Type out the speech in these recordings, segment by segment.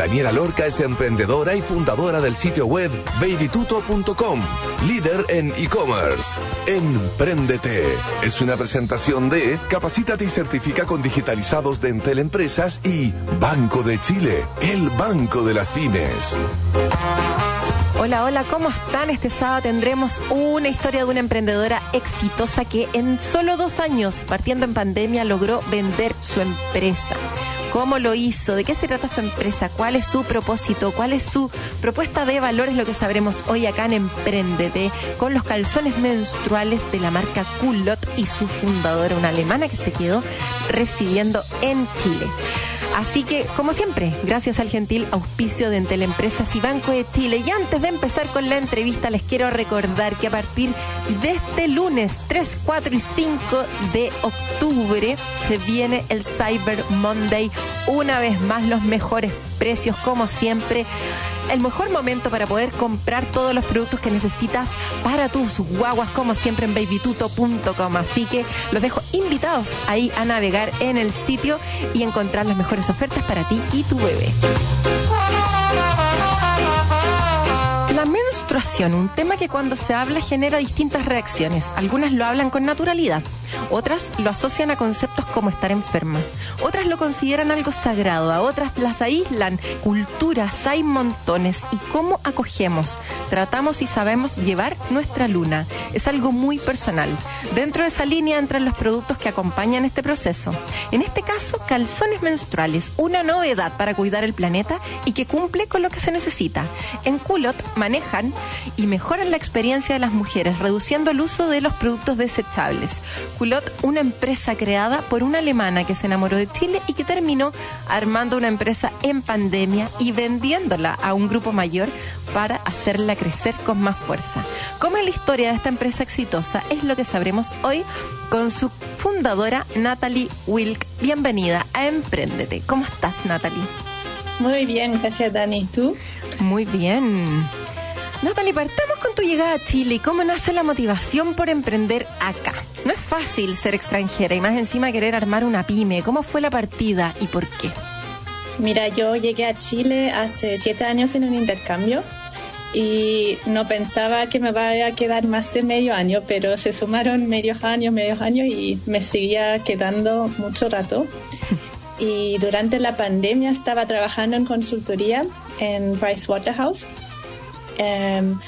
Daniela Lorca es emprendedora y fundadora del sitio web babytuto.com, líder en e-commerce. Empréndete es una presentación de Capacítate y certifica con digitalizados de Entel Empresas y Banco de Chile, el banco de las pymes. Hola, hola, ¿cómo están? Este sábado tendremos una historia de una emprendedora exitosa que en solo dos años, partiendo en pandemia, logró vender su empresa cómo lo hizo, de qué se trata su empresa, cuál es su propósito, cuál es su propuesta de valores, lo que sabremos hoy acá en Emprendete, con los calzones menstruales de la marca Culot y su fundadora, una alemana que se quedó residiendo en Chile. Así que, como siempre, gracias al gentil auspicio de Entel Empresas y Banco de Chile. Y antes de empezar con la entrevista, les quiero recordar que a partir de este lunes 3, 4 y 5 de octubre se viene el Cyber Monday. Una vez más, los mejores precios, como siempre el mejor momento para poder comprar todos los productos que necesitas para tus guaguas, como siempre en babytuto.com. Así que los dejo invitados ahí a navegar en el sitio y encontrar las mejores ofertas para ti y tu bebé. Menstruación, un tema que cuando se habla genera distintas reacciones. Algunas lo hablan con naturalidad, otras lo asocian a conceptos como estar enferma, otras lo consideran algo sagrado, a otras las aíslan. Culturas hay montones y cómo acogemos, tratamos y sabemos llevar nuestra luna. Es algo muy personal. Dentro de esa línea entran los productos que acompañan este proceso. En este caso, calzones menstruales, una novedad para cuidar el planeta y que cumple con lo que se necesita. En Culot manejan y mejoran la experiencia de las mujeres, reduciendo el uso de los productos desechables. Culot, una empresa creada por una alemana que se enamoró de Chile y que terminó armando una empresa en pandemia y vendiéndola a un grupo mayor para hacerla crecer con más fuerza. ¿Cómo es la historia de esta empresa exitosa? Es lo que sabremos hoy con su fundadora Natalie Wilk. Bienvenida a Emprendete. ¿Cómo estás, Natalie? Muy bien, gracias Dani. ¿Tú? Muy bien. Natalie, partamos con tu llegada a Chile y cómo nace la motivación por emprender acá. No es fácil ser extranjera y más encima querer armar una pyme. ¿Cómo fue la partida y por qué? Mira, yo llegué a Chile hace siete años en un intercambio y no pensaba que me vaya a quedar más de medio año, pero se sumaron medios años, medios años y me seguía quedando mucho rato. Y durante la pandemia estaba trabajando en consultoría en Pricewaterhouse. Um,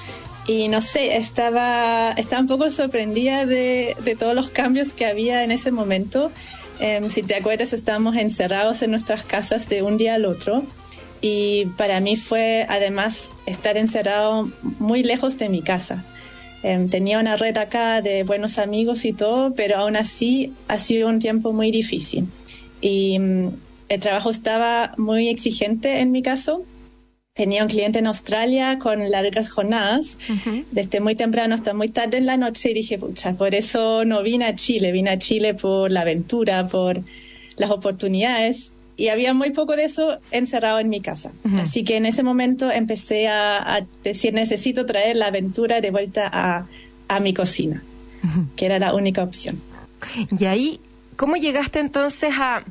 y no sé, estaba, estaba un poco sorprendida de, de todos los cambios que había en ese momento. Um, si te acuerdas, estábamos encerrados en nuestras casas de un día al otro. Y para mí fue además estar encerrado muy lejos de mi casa. Um, tenía una red acá de buenos amigos y todo, pero aún así ha sido un tiempo muy difícil. Y um, el trabajo estaba muy exigente en mi caso tenía un cliente en Australia con largas jornadas, desde muy temprano hasta muy tarde en la noche, y dije, pucha, por eso no vine a Chile, vine a Chile por la aventura, por las oportunidades, y había muy poco de eso encerrado en mi casa. Así que en ese momento empecé a, a, decir, necesito traer la aventura de vuelta a, a mi cocina, que era la única opción. Y ahí, ¿cómo llegaste entonces a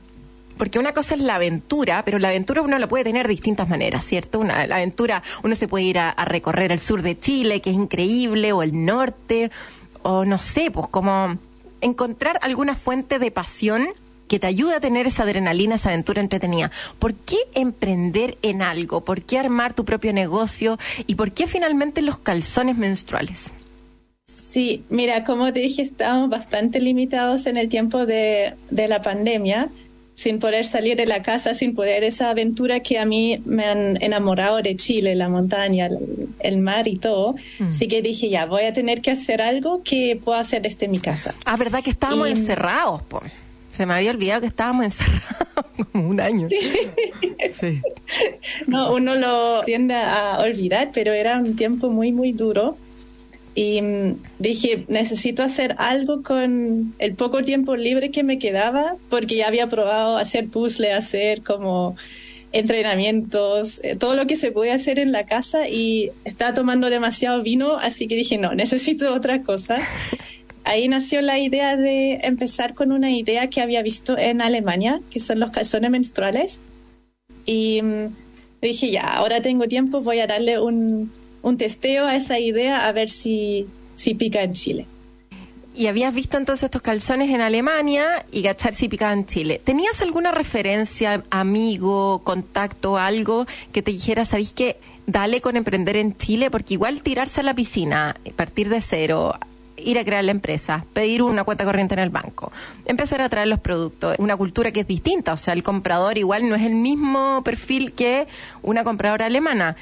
porque una cosa es la aventura, pero la aventura uno la puede tener de distintas maneras, ¿cierto? Una, la aventura, uno se puede ir a, recorrer el sur de Chile, que es increíble, o el norte, o no sé, pues como encontrar alguna fuente de pasión que te ayude a tener esa adrenalina, esa aventura entretenida. ¿Por qué emprender en algo? ¿Por qué armar tu propio negocio? ¿Y por qué finalmente los calzones menstruales? Sí, mira, como te dije, estábamos bastante limitados en el tiempo de la pandemia sin poder salir de la casa, sin poder esa aventura que a mí me han enamorado de Chile, la montaña, el, mar y todo. Mm. Así que dije, ya, voy a tener que hacer algo que pueda hacer desde mi casa. Ah, ¿verdad que estábamos y, encerrados? Po? Se me había olvidado que estábamos encerrados como un año. Sí. sí. No, uno lo tiende a olvidar, pero era un tiempo muy, muy duro. Y mm, dije, necesito hacer algo con el poco tiempo libre que me quedaba, porque ya había probado hacer puzzle, hacer como entrenamientos, eh, todo lo que se puede hacer en la casa y estaba tomando demasiado vino, así que dije, no, necesito otra cosa. Ahí nació la idea de empezar con una idea que había visto en Alemania, que son los calzones menstruales. Y mm, dije, ya, ahora tengo tiempo, voy a darle un, un testeo a esa idea a ver si, si pica en Chile. Y habías visto entonces estos calzones en Alemania y gachar si picaba en Chile. ¿Tenías alguna referencia, amigo, contacto, algo que te dijera, sabéis que dale con emprender en Chile? Porque igual tirarse a la piscina, partir de cero, ir a crear la empresa, pedir una cuenta corriente en el banco, empezar a traer los productos, una cultura que es distinta, o sea, el comprador igual no es el mismo perfil que una compradora alemana.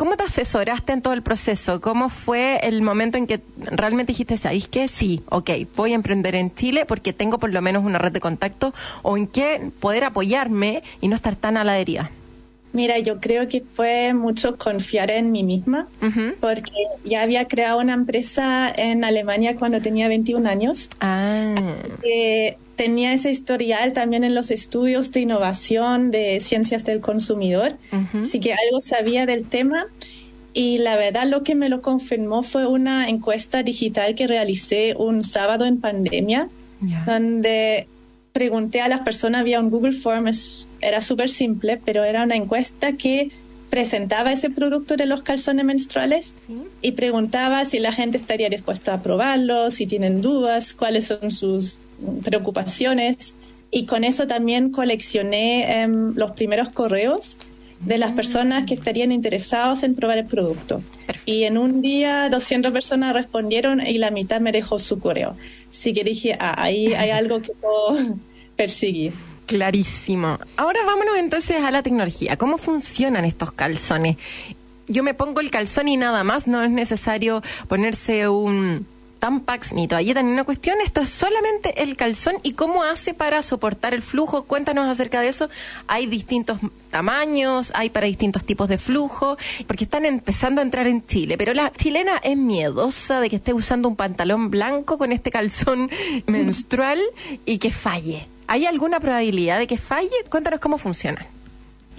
¿Cómo te asesoraste en todo el proceso? ¿Cómo fue el momento en que realmente dijiste, ¿sabéis qué? Sí, ok, voy a emprender en Chile porque tengo por lo menos una red de contacto o en qué poder apoyarme y no estar tan a la deriva? Mira, yo creo que fue mucho confiar en mí misma, porque ya había creado una empresa en Alemania cuando tenía 21 años. Ah. tenía ese historial también en los estudios de innovación de ciencias del consumidor, así que algo sabía del tema. Y la verdad lo que me lo confirmó fue una encuesta digital que realicé un sábado en pandemia, donde pregunté a las personas vía un Google Forms, era súper simple, pero era una encuesta que presentaba ese producto de los calzones menstruales y preguntaba si la gente estaría dispuesta a probarlo, si tienen dudas, cuáles son sus preocupaciones. Y con eso también coleccioné em, los primeros correos de las personas que estarían interesados en probar el producto. Y en un día 200 personas respondieron y la mitad me dejó su correo. Así que dije, ah, ahí hay algo que puedo perseguir. Clarísimo. Ahora vámonos entonces a la tecnología. ¿Cómo funcionan estos calzones? Yo me pongo el calzón y nada más, no es necesario ponerse un Tampax ni toalleta ni una cuestión, esto es solamente el calzón y cómo hace para soportar el flujo. Cuéntanos acerca de eso. Hay distintos tamaños, hay para distintos tipos de flujo, porque están empezando a entrar en Chile, pero la chilena es miedosa de que esté usando un pantalón blanco con este calzón menstrual y que falle. ¿Hay alguna probabilidad de que falle? Cuéntanos cómo funciona.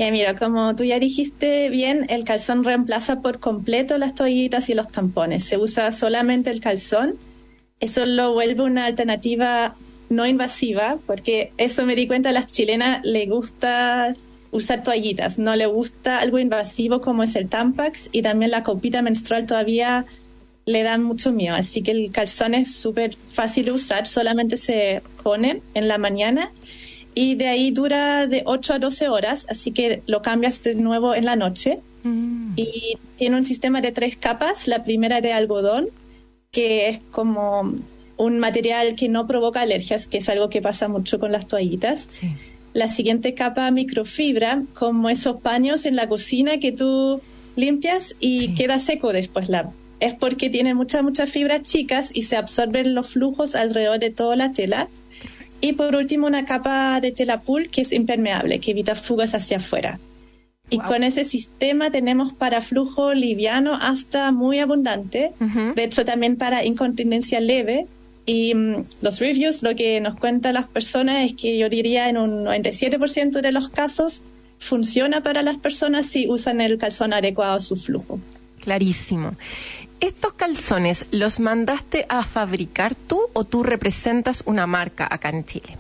Mira, como tú ya dijiste bien, el calzón reemplaza por completo las toallitas y los tampones. Se usa solamente el calzón. Eso lo vuelve una alternativa no invasiva, porque eso me di cuenta, a las chilenas le gusta usar toallitas, no le gusta algo invasivo como es el Tampax y también la copita menstrual todavía le dan mucho miedo. Así que el calzón es súper fácil de usar, solamente se pone en la mañana y de ahí dura de 8 a 12 horas, así que lo cambias de nuevo en la noche. Mm. Y tiene un sistema de tres capas, la primera de algodón, que es como un material que no provoca alergias, que es algo que pasa mucho con las toallitas. La siguiente capa microfibra, como esos paños en la cocina que tú limpias y queda seco después. La, es porque tiene muchas, muchas fibras chicas y se absorben los flujos alrededor de toda la tela y por último, una capa de tela pool que es impermeable, que evita fugas hacia afuera. Y con ese sistema tenemos para flujo liviano hasta muy abundante, de hecho también para incontinencia leve. Y mm, los reviews, lo que nos cuentan las personas es que yo diría en un 97% de los casos funciona para las personas si usan el calzón adecuado a su flujo. Clarísimo. ¿Estos calzones los mandaste a fabricar tú o tú representas una marca acá en Chile?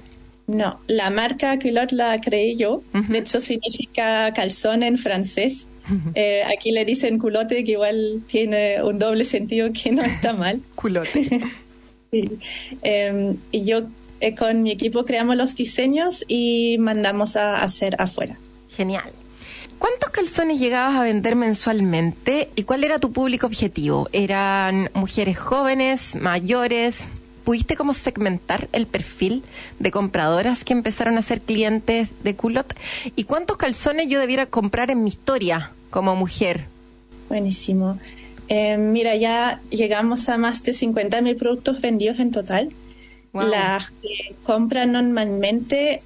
No, la marca culotte la creé yo. De hecho, significa calzón en francés. Eh, aquí le dicen culote, que igual tiene un doble sentido que no está mal. culote. Em, y yo eh, con mi equipo creamos los diseños y mandamos a hacer afuera. Genial. ¿Cuántos calzones llegabas a vender mensualmente y cuál era tu público objetivo? ¿Eran mujeres jóvenes, mayores? ¿Pudiste como segmentar el perfil de compradoras que empezaron a ser clientes de Culot? ¿Y cuántos calzones yo debiera comprar en mi historia como mujer? Buenísimo. Eh, mira, ya llegamos a más de 50 mil productos vendidos en total. Las que compran normalmente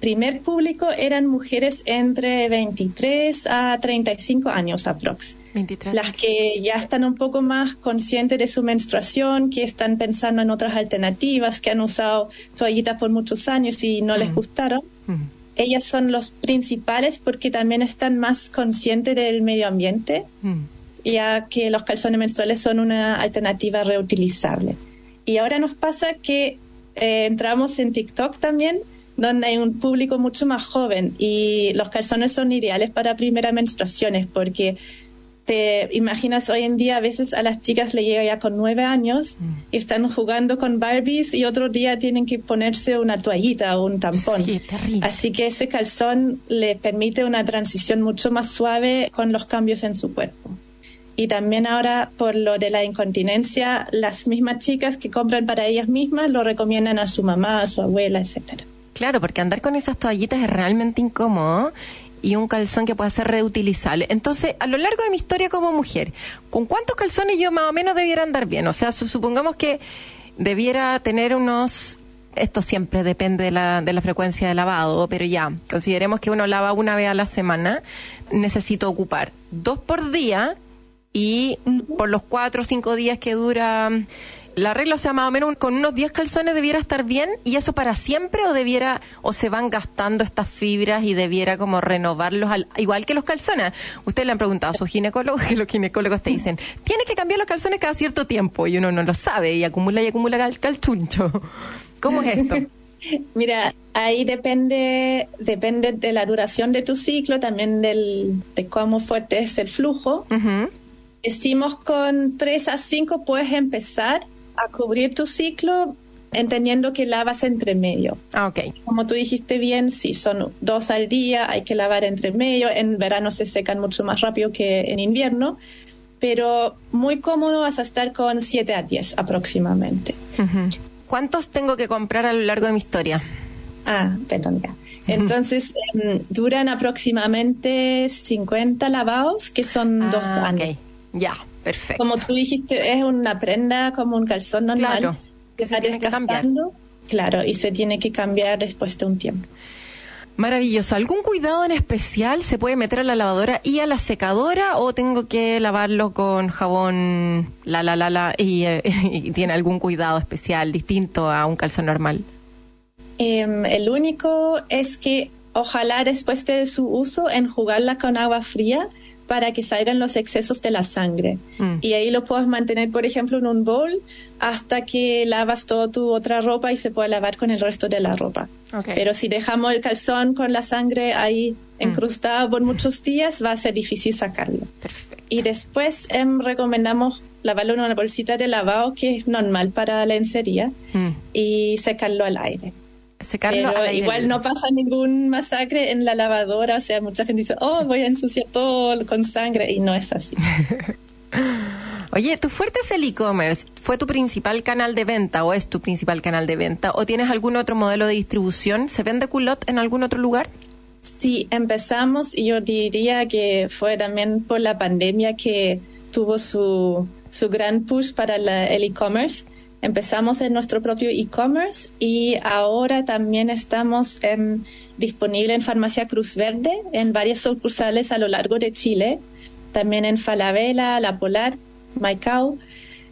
primer público eran mujeres entre 23 a 35 años aprox. 23. Las que ya están un poco más conscientes de su menstruación, que están pensando en otras alternativas, que han usado toallitas por muchos años y no les mm. gustaron. Mm. Ellas son los principales porque también están más conscientes del medio ambiente, mm. ya que los calzones menstruales son una alternativa reutilizable. Y ahora nos pasa que eh, entramos en TikTok también donde hay un público mucho más joven y los calzones son ideales para primeras menstruaciones porque te imaginas hoy en día a veces a las chicas le llega ya con nueve años mm. y están jugando con Barbies y otro día tienen que ponerse una toallita o un tampón. Así que ese calzón le permite una transición mucho más suave con los cambios en su cuerpo. Y también ahora por lo de la incontinencia, las mismas chicas que compran para ellas mismas lo recomiendan a su mamá, a su abuela, etcétera. Claro, porque andar con esas toallitas es realmente incómodo y un calzón que pueda ser reutilizable. Entonces, a lo largo de mi historia como mujer, ¿con cuántos calzones yo más o menos debiera andar bien? O sea, supongamos que debiera tener unos esto siempre depende de la, de la frecuencia de lavado, pero ya, consideremos que uno lava una vez a la semana, necesito ocupar dos por día y por los cuatro o cinco días que dura la regla, o sea, más o menos con unos 10 calzones debiera estar bien y eso para siempre o debiera o se van gastando estas fibras y debiera como renovarlos al, igual que los calzones. Ustedes le han preguntado a su ginecólogo que los ginecólogos te dicen, tiene que cambiar los calzones cada cierto tiempo y uno no lo sabe y acumula y acumula cal calchuncho. ¿Cómo es esto? Mira, ahí depende depende de la duración de tu ciclo, también del, de cómo fuerte es el flujo. Decimos con 3 a 5 puedes empezar a cubrir tu ciclo entendiendo que lavas entre medio. Ah, ok. Como tú dijiste bien, sí, son dos al día, hay que lavar entre medio. En verano se secan mucho más rápido que en invierno, pero muy cómodo vas a estar con 7 a 10 aproximadamente. ¿Cuántos tengo que comprar a lo largo de mi historia? Ah, perdón, ya. Entonces, em, duran aproximadamente 50 lavados, que son dos ah, años. Ok, ya. Perfecto. Como tú dijiste, es una prenda como un calzón normal. Claro. Que se tiene que cambiar. Claro, y se tiene que cambiar después de un tiempo. Maravilloso. ¿Algún cuidado en especial se puede meter a la lavadora y a la secadora o tengo que lavarlo con jabón la la la la y, eh, tiene algún cuidado especial distinto a un calzón normal? Em, el único es que ojalá después de su uso enjugarla con agua fría para que salgan los excesos de la sangre. Mm. Y ahí lo puedes mantener, por ejemplo, en un bowl hasta que lavas toda tu otra ropa y se puede lavar con el resto de la ropa. Pero si dejamos el calzón con la sangre ahí mm. encrustada por muchos días, va a ser difícil sacarlo. Y después em, recomendamos lavarlo en una bolsita de lavado que es normal para la lencería mm. y secarlo al aire. Pero igual no pasa ningún masacre en la lavadora, o sea, mucha gente dice, oh, voy a ensuciar todo con sangre, y no es así. Oye, ¿tu fuerte es el e-commerce? ¿Fue tu principal canal de venta o es tu principal canal de venta? ¿O tienes algún otro modelo de distribución? ¿Se vende culot en algún otro lugar? Sí, empezamos y yo diría que fue también por la pandemia que tuvo su, su gran push para el e-commerce Empezamos en nuestro propio e-commerce y ahora también estamos em, disponible en Farmacia Cruz Verde en varias sucursales a lo largo de Chile, también en Falabella, La Polar, Maicao,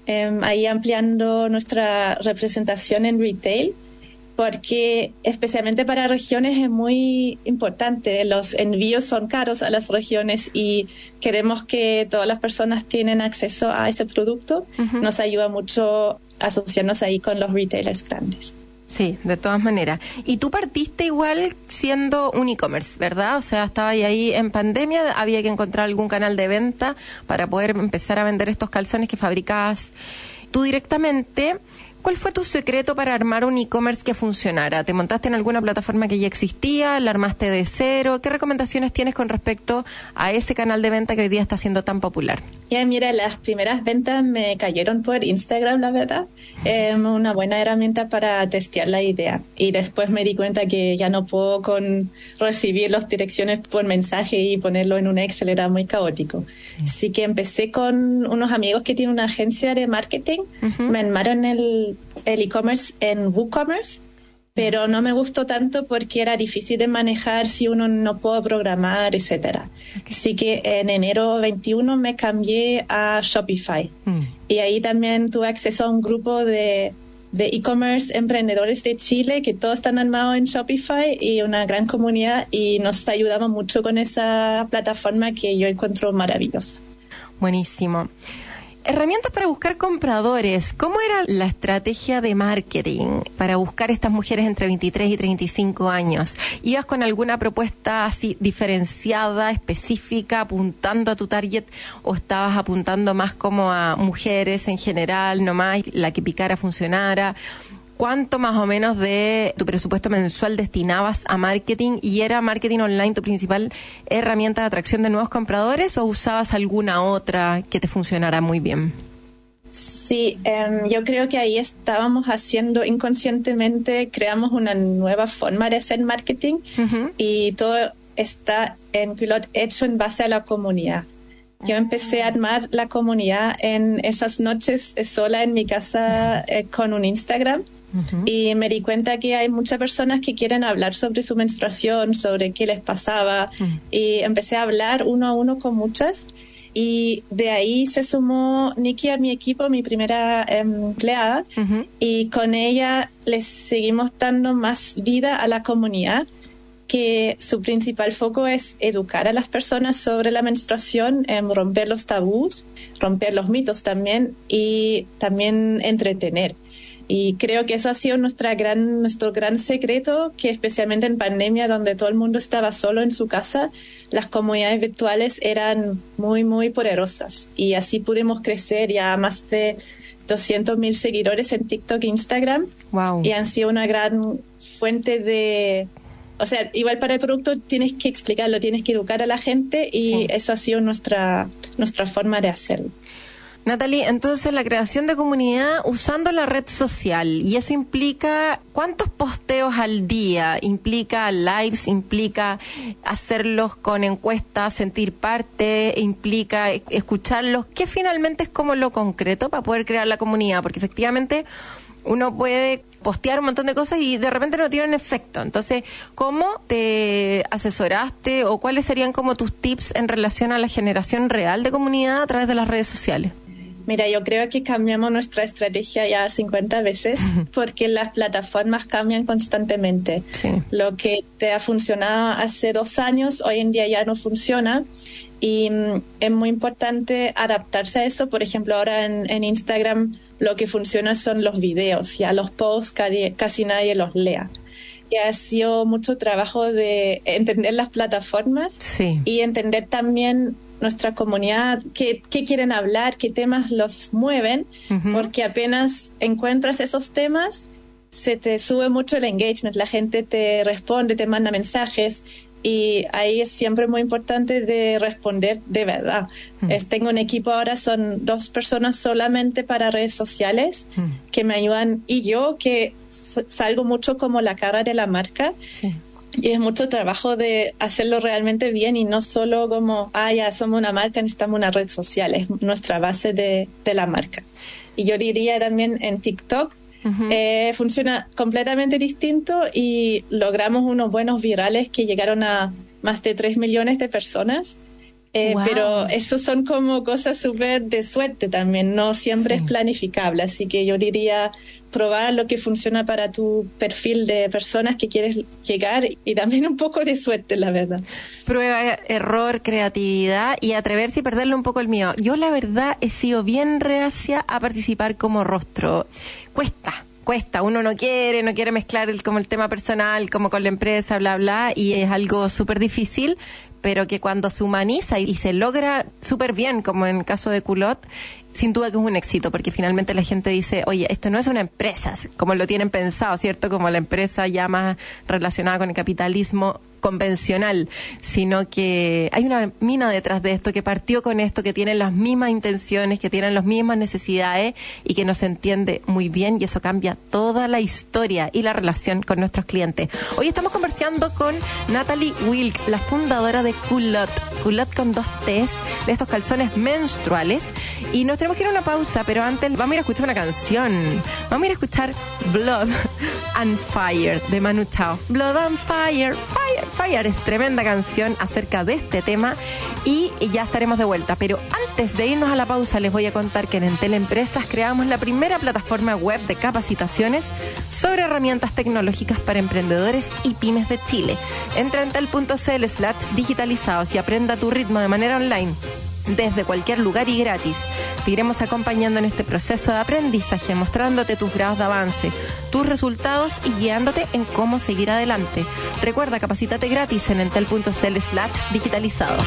em, ahí ampliando nuestra representación en retail porque especialmente para regiones es muy importante. Los envíos son caros a las regiones y queremos que todas las personas tienen acceso a ese producto. Nos ayuda mucho asociarnos ahí con los retailers grandes. Sí, de todas maneras. Y tú partiste igual siendo un e-commerce, ¿verdad? O sea, estaba ahí en pandemia, había que encontrar algún canal de venta para poder empezar a vender estos calzones que fabricabas tú directamente. ¿Cuál fue tu secreto para armar un e-commerce que funcionara? ¿Te montaste en alguna plataforma que ya existía? ¿La armaste de cero? ¿Qué recomendaciones tienes con respecto a ese canal de venta que hoy día está siendo tan popular? Ya, mira, las primeras ventas me cayeron por Instagram, la verdad. Es una buena herramienta para testear la idea. Y después me di cuenta que ya no puedo con recibir las direcciones por mensaje y ponerlo en un Excel, era muy caótico. Así que empecé con unos amigos que tienen una agencia de marketing. Me armaron el e-commerce en WooCommerce pero no me gustó tanto porque era difícil de manejar si uno no puede programar, etcétera. Así que en enero 21 me cambié a Shopify mm. y ahí también tuve acceso a un grupo de de e-commerce emprendedores de Chile que todos están armados en Shopify y una gran comunidad y nos ayudamos mucho con esa plataforma que yo encuentro maravillosa. Buenísimo. Herramientas para buscar compradores. ¿Cómo era la estrategia de marketing para buscar estas mujeres entre 23 y 35 años? ¿Ibas con alguna propuesta así diferenciada, específica, apuntando a tu target o estabas apuntando más como a mujeres en general, nomás la que picara funcionara? ¿Cuánto más o menos de tu presupuesto mensual destinabas a marketing y era marketing online tu principal herramienta de atracción de nuevos compradores o usabas alguna otra que te funcionara muy bien? Sí, em, yo creo que ahí estábamos haciendo inconscientemente, creamos una nueva forma de hacer marketing y todo está en Culot hecho en base a la comunidad. Yo empecé a armar la comunidad en esas noches sola en mi casa eh, con un Instagram y me di cuenta que hay muchas personas que quieren hablar sobre su menstruación, sobre qué les pasaba. Y empecé a hablar uno a uno con muchas. Y de ahí se sumó Nikki a mi equipo, mi primera em, empleada, y con ella les seguimos dando más vida a la comunidad, que su principal foco es educar a las personas sobre la menstruación, em, romper los tabús, romper los mitos también y también entretener. Y creo que eso ha sido nuestra gran, nuestro gran secreto, que especialmente en pandemia, donde todo el mundo estaba solo en su casa, las comunidades virtuales eran muy, muy poderosas. Y así pudimos crecer ya más de 200 mil seguidores en TikTok e Instagram. Wow. Y han sido una gran fuente de... O sea, igual para el producto tienes que explicarlo, tienes que educar a la gente y eso ha sido nuestra, nuestra forma de hacerlo. Natalie, entonces la creación de comunidad usando la red social y eso implica cuántos posteos al día, implica lives, implica hacerlos con encuestas, sentir parte, implica escucharlos, que finalmente es como lo concreto para poder crear la comunidad, porque efectivamente uno puede postear un montón de cosas y de repente no tienen efecto. Entonces, ¿cómo te asesoraste o cuáles serían como tus tips en relación a la generación real de comunidad a través de las redes sociales? Mira, yo creo que cambiamos nuestra estrategia ya 50 veces porque las plataformas cambian constantemente. Lo que te ha funcionado hace dos años, hoy en día ya no funciona. Y mm, es muy importante adaptarse a eso. Por ejemplo, ahora en, Instagram lo que funciona son los videos. Ya los posts casi, nadie los lea. Y ha sido mucho trabajo de entender las plataformas y entender también nuestra comunidad, qué, quieren hablar, qué temas los mueven, porque apenas encuentras esos temas, se te sube mucho el engagement, la gente te responde, te manda mensajes y ahí es siempre muy importante de responder de verdad. tengo un equipo ahora, son dos personas solamente para redes sociales que me ayudan y yo que salgo mucho como la cara de la marca. Y es mucho trabajo de hacerlo realmente bien y no solo como, ah, ya somos una marca, necesitamos una red social, es nuestra base de, de la marca. Y yo diría también en TikTok, eh, funciona completamente distinto y logramos unos buenos virales que llegaron a más de 3 millones de personas. Eh, pero eso son como cosas súper de suerte también, no siempre es planificable. Así que yo diría, probar lo que funciona para tu perfil de personas que quieres llegar y también un poco de suerte, la verdad. Prueba, error, creatividad y atreverse y perderle un poco el mío. Yo la verdad he sido bien reacia a participar como rostro. Cuesta, cuesta, uno no quiere, no quiere mezclar el, como el tema personal, como con la empresa, bla, bla, y es algo súper difícil, pero que cuando se humaniza y, se logra súper bien, como en el caso de Culot, sin duda que es un éxito, porque finalmente la gente dice, oye, esto no es una empresa, como lo tienen pensado, ¿cierto? Como la empresa ya más relacionada con el capitalismo convencional, sino que hay una mina detrás de esto que partió con esto, que tiene las mismas intenciones, que tiene las mismas necesidades y que nos entiende muy bien y eso cambia toda la historia y la relación con nuestros clientes. Hoy estamos conversando con Natalie Wilk, la fundadora de Culot, Culot con dos T's, de estos calzones menstruales. Y nos tenemos que ir a una pausa, pero antes vamos a ir a escuchar una canción. Vamos a ir a escuchar Blood and Fire de Manu Chao. Blood and Fire, Fire, Fire es tremenda canción acerca de este tema y ya estaremos de vuelta. Pero antes de irnos a la pausa, les voy a contar que en Entel Empresas creamos la primera plataforma web de capacitaciones sobre herramientas tecnológicas para emprendedores y pymes de Chile. Entra en entel.cl slash digitalizados y aprenda tu ritmo de manera online desde cualquier lugar y gratis. Te iremos acompañando en este proceso de aprendizaje, mostrándote tus grados de avance, tus resultados y guiándote en cómo seguir adelante. Recuerda, capacítate gratis en entel.cl slash digitalizado.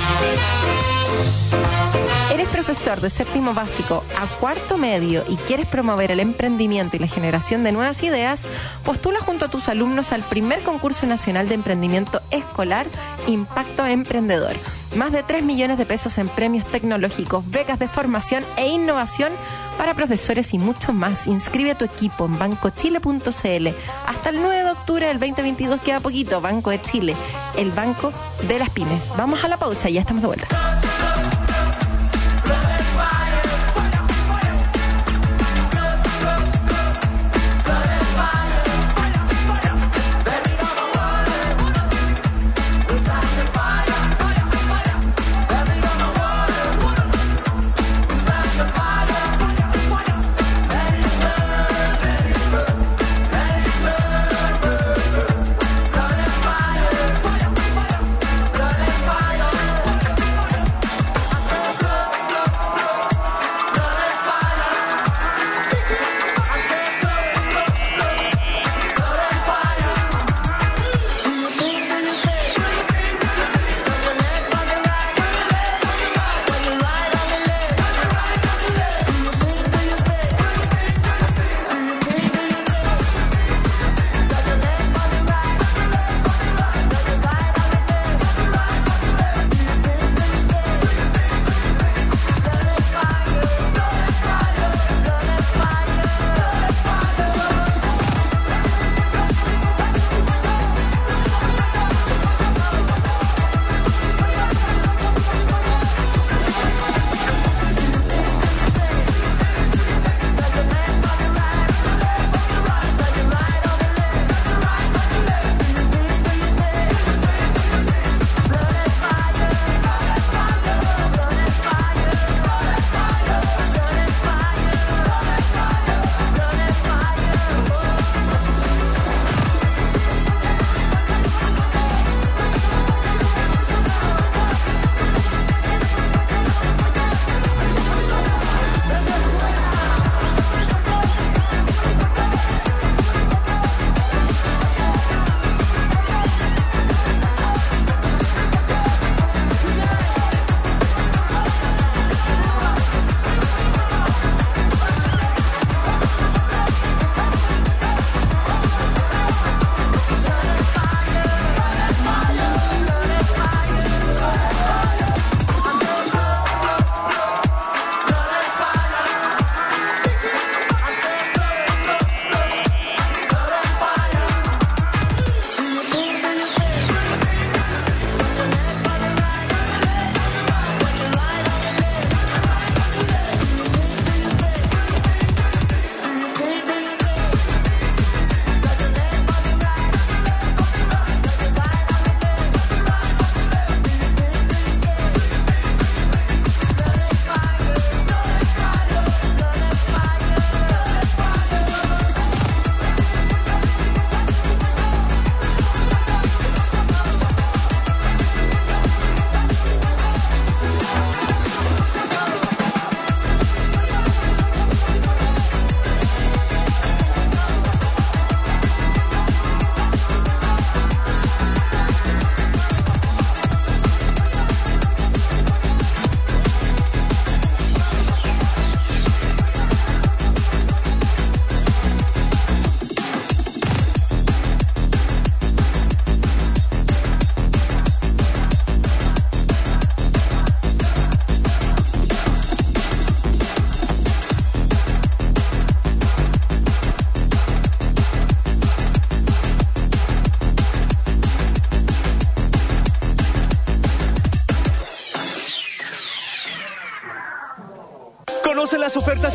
¿Eres profesor de séptimo básico a cuarto medio y quieres promover el emprendimiento y la generación de nuevas ideas? Postula junto a tus alumnos al primer concurso nacional de emprendimiento escolar Impacto Emprendedor. Más de 3 millones de pesos en premios tecnológicos, becas de formación e innovación para profesores y mucho más. Inscribe a tu equipo en bancochile.cl. Hasta el 9 de octubre del 2022 queda poquito. Banco de Chile, el banco de las pymes. Vamos a la pausa y ya estamos de vuelta.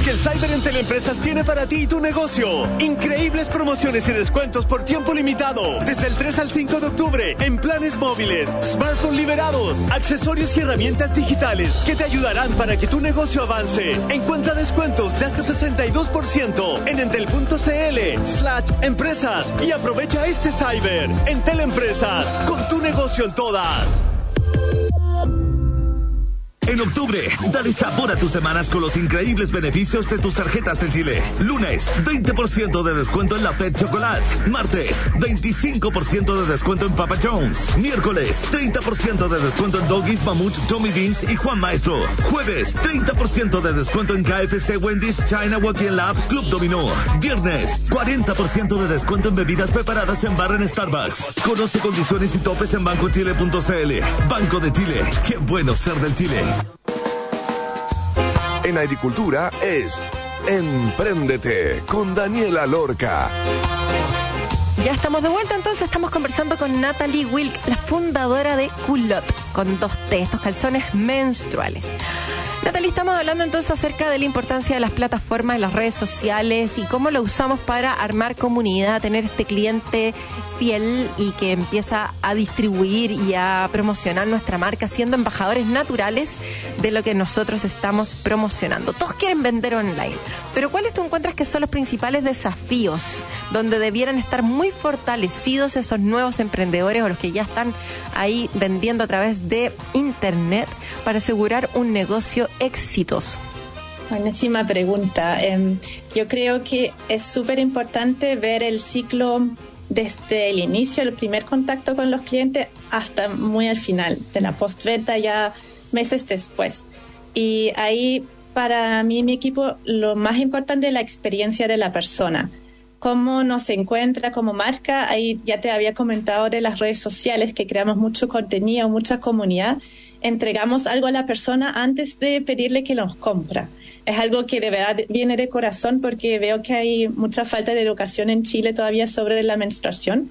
Que el Cyber en Teleempresas tiene para ti y tu negocio. Increíbles promociones y descuentos por tiempo limitado. Desde el 3 al 5 de octubre en planes móviles, smartphone liberados, accesorios y herramientas digitales que te ayudarán para que tu negocio avance. Encuentra descuentos de hasta 62% en entel.cl slash empresas y aprovecha este Cyber en Teleempresas con tu negocio en todas. En octubre, dale sabor a tus semanas con los increíbles beneficios de tus tarjetas de Chile. Lunes, 20% de descuento en la Pet Chocolate. Martes, 25% de descuento en Papa Jones. Miércoles, 30% de descuento en Doggies, Mamut, Tommy Beans y Juan Maestro. Jueves, 30% de descuento en KFC, Wendy's, China, Walking Lab, Club Dominó. Viernes, 40% de descuento en bebidas preparadas en bar en Starbucks. Conoce condiciones y topes en bancochile.cl. Banco de Chile. Qué bueno ser del Chile. En agricultura es Empréndete con Daniela Lorca. Ya estamos de vuelta, entonces estamos conversando con Natalie Wilk, la fundadora de Culot, con dos T, estos calzones menstruales. Natalie, estamos hablando entonces acerca de la importancia de las plataformas, de las redes sociales y cómo lo usamos para armar comunidad, tener este cliente fiel y que empieza a distribuir y a promocionar nuestra marca, siendo embajadores naturales de lo que nosotros estamos promocionando. Todos quieren vender online, pero ¿cuáles tú encuentras que son los principales desafíos donde debieran estar muy fortalecidos esos nuevos emprendedores o los que ya están ahí vendiendo a través de Internet para asegurar un negocio exitoso? Buenísima pregunta. Em, yo creo que es súper importante ver el ciclo desde el inicio, el primer contacto con los clientes, hasta muy al final, de la postventa ya meses después. Y ahí, para mí, mi equipo, lo más importante es la experiencia de la persona. Cómo nos encuentra como marca. Ahí ya te había comentado de las redes sociales que creamos mucho contenido, mucha comunidad. Entregamos algo a la persona antes de pedirle que nos compra es algo que de verdad viene de corazón porque veo que hay mucha falta de educación en Chile todavía sobre la menstruación.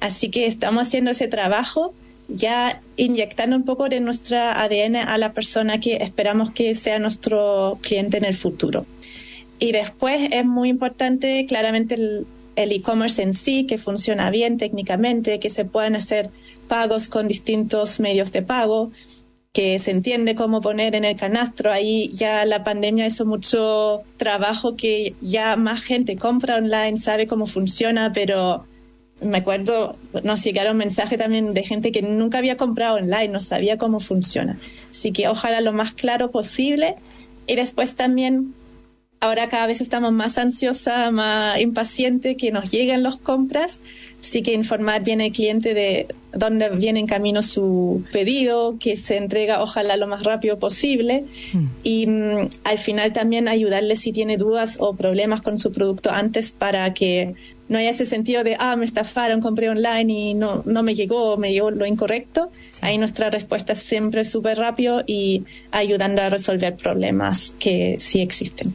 Así que estamos haciendo ese trabajo ya inyectando un poco de nuestra ADN a la persona que esperamos que sea nuestro cliente en el futuro. Y después es muy importante claramente el e-commerce en sí, que funciona bien técnicamente, que se puedan hacer pagos con distintos medios de pago, que se entiende cómo poner en el canastro. Ahí ya la pandemia hizo mucho trabajo que ya más gente compra online, sabe cómo funciona, pero me acuerdo, nos llegaron mensajes también de gente que nunca había comprado online, no sabía cómo funciona. Así que ojalá lo más claro posible. Y después también, ahora cada vez estamos más ansiosa, más impaciente que nos lleguen las compras sí que informar bien al cliente de dónde viene en camino su pedido, que se entrega ojalá lo más rápido posible mm. y mm, al final también ayudarle si tiene dudas o problemas con su producto antes para que no haya ese sentido de, ah, me estafaron, compré online y no, no me llegó, me llegó lo incorrecto. Ahí nuestra respuesta es siempre súper rápido y ayudando a resolver problemas que sí existen.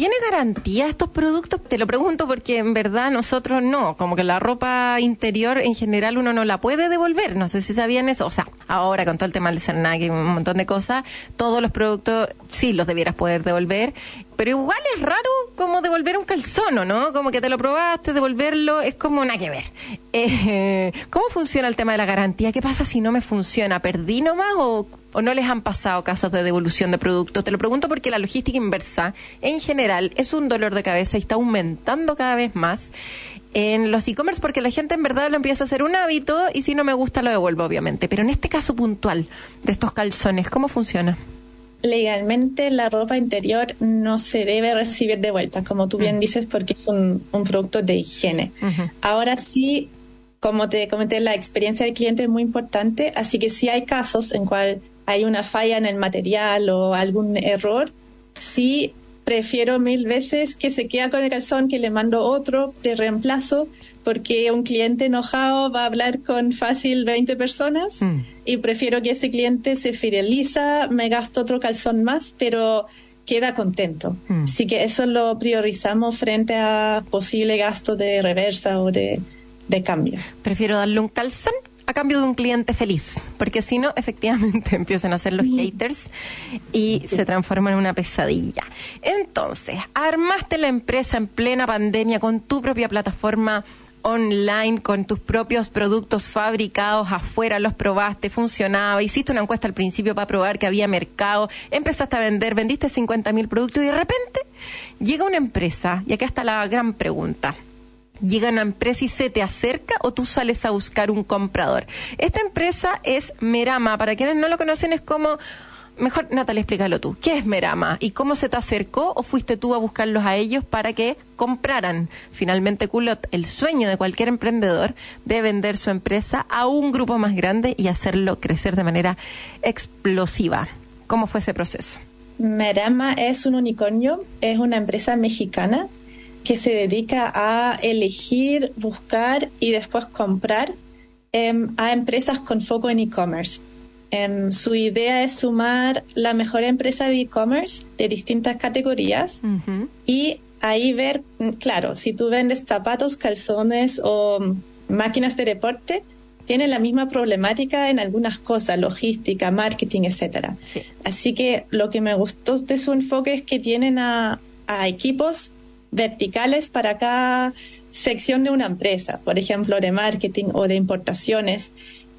¿Tiene garantía estos productos? Te lo pregunto porque en verdad nosotros no, como que la ropa interior en general uno no la puede devolver, no sé si sabían eso, o sea, ahora con todo el tema del Cernac y un montón de cosas, todos los productos sí los debieras poder devolver, pero igual es raro como devolver un calzón, ¿no? Como que te lo probaste, devolverlo, es como nada que ver. Eh, ¿Cómo funciona el tema de la garantía? ¿Qué pasa si no me funciona? ¿Perdí nomás o o no les han pasado casos de devolución de productos? Te lo pregunto porque la logística inversa en general es un dolor de cabeza y está aumentando cada vez más en los e-commerce porque la gente en verdad lo empieza a hacer un hábito y si no me gusta lo devuelvo obviamente. Pero en este caso puntual de estos calzones, ¿cómo funciona? Legalmente la ropa interior no se debe recibir de vuelta, como tú bien mm. dices, porque es un, producto de higiene. Ahora sí, como te comenté, la experiencia del cliente es muy importante, así que si hay casos en cual hay una falla en el material o algún error, sí prefiero mil veces que se quede con el calzón que le mando otro de reemplazo porque un cliente enojado va a hablar con fácil 20 personas mm. y prefiero que ese cliente se fideliza, me gasto otro calzón más, pero queda contento. Mm. Así que eso lo priorizamos frente a posible gasto de reversa o de, de cambios. Prefiero darle un calzón a cambio de un cliente feliz, porque si no, efectivamente empiezan a ser los haters y se transforman en una pesadilla. Entonces, armaste la empresa en plena pandemia con tu propia plataforma online con tus propios productos fabricados afuera, los probaste, funcionaba, hiciste una encuesta al principio para probar que había mercado, empezaste a vender, vendiste 50 mil productos y de repente llega una empresa, y acá está la gran pregunta. Llega una empresa y se te acerca o tú sales a buscar un comprador. Esta empresa es Merama. Para quienes no lo conocen es como mejor, Natalia, explícalo tú. ¿Qué es Merama? ¿Y cómo se te acercó o fuiste tú a buscarlos a ellos para que compraran? Finalmente, Culot, el sueño de cualquier emprendedor de vender su empresa a un grupo más grande y hacerlo crecer de manera explosiva. ¿Cómo fue ese proceso? Merama es un unicornio, es una empresa mexicana que se dedica a elegir, buscar y después comprar em, a empresas con foco en e-commerce. Em, su idea es sumar la mejor empresa de e-commerce de distintas categorías y ahí ver, mm, claro, si tú vendes zapatos, calzones o mm, máquinas de deporte, tiene la misma problemática en algunas cosas, logística, marketing, etcétera. Así que lo que me gustó de su enfoque es que tienen a, a equipos verticales para cada sección de una empresa, por ejemplo, de marketing o de importaciones.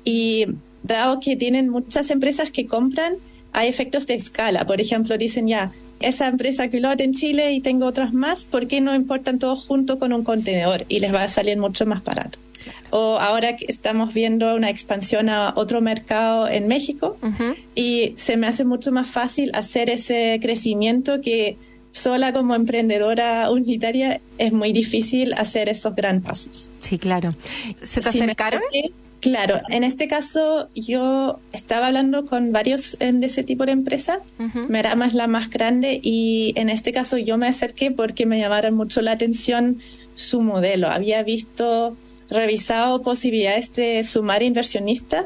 Y dado que tienen muchas empresas que compran, hay efectos de escala. Por ejemplo, dicen ya, esa empresa Culot en Chile y tengo otras más, ¿por qué no importan todos juntos con un contenedor? Y les va a salir mucho más barato. O ahora que estamos viendo una expansión a otro mercado en México y se me hace mucho más fácil hacer ese crecimiento que sola como emprendedora unitaria es muy difícil hacer esos gran pasos. Sí, claro. ¿Se te acercaron? Claro, en este caso yo estaba hablando con varios de ese tipo de empresa. Merama es la más grande y en este caso yo me acerqué porque me llamaron mucho la atención su modelo. Había visto, revisado posibilidades de sumar inversionistas,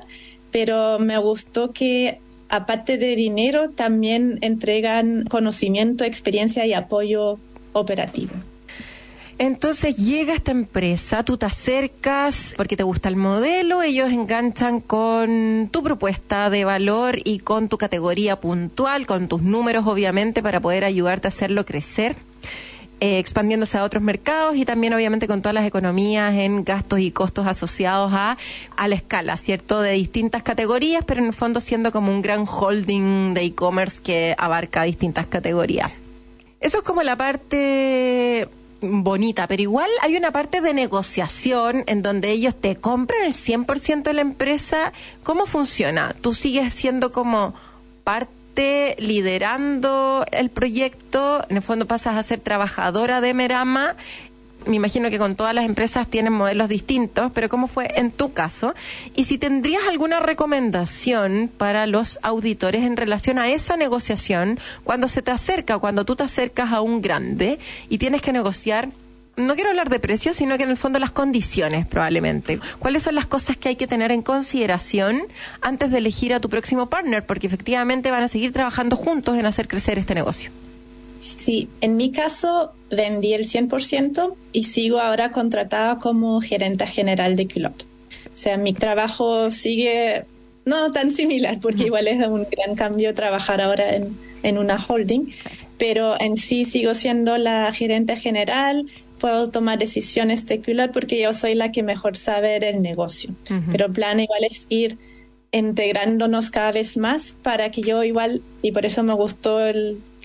pero me gustó que aparte de dinero también entregan conocimiento, experiencia y apoyo operativo. Entonces llega esta empresa, tú te acercas porque te gusta el modelo, ellos enganchan con tu propuesta de valor y con tu categoría puntual, con tus números obviamente para poder ayudarte a hacerlo crecer. Eh, expandiéndose a otros mercados y también obviamente con todas las economías en gastos y costos asociados a, a la escala, ¿cierto? De distintas categorías, pero en el fondo siendo como un gran holding de e-commerce que abarca distintas categorías. Eso es como la parte bonita, pero igual hay una parte de negociación en donde ellos te compran el 100% de la empresa. ¿Cómo funciona? ¿Tú sigues siendo como parte liderando el proyecto? En el fondo pasas a ser trabajadora de Merama me imagino que con todas las empresas tienen modelos distintos, pero ¿cómo fue en tu caso? Y si tendrías alguna recomendación para los auditores en relación a esa negociación cuando se te acerca, cuando tú te acercas a un grande y tienes que negociar no quiero hablar de precios, sino que en el fondo las condiciones probablemente. ¿Cuáles son las cosas que hay que tener en consideración antes de elegir a tu próximo partner? Porque efectivamente van a seguir trabajando juntos en hacer crecer este negocio. Sí, en mi caso vendí el 100% y sigo ahora contratada como gerente general de Culot. O sea, mi trabajo sigue no tan similar, porque igual es un gran cambio trabajar ahora en, en una holding, pero en sí sigo siendo la gerente general, puedo tomar decisiones de Culot porque yo soy la que mejor sabe el negocio. Pero el plan igual es ir integrándonos cada vez más para que yo igual, y por eso me gustó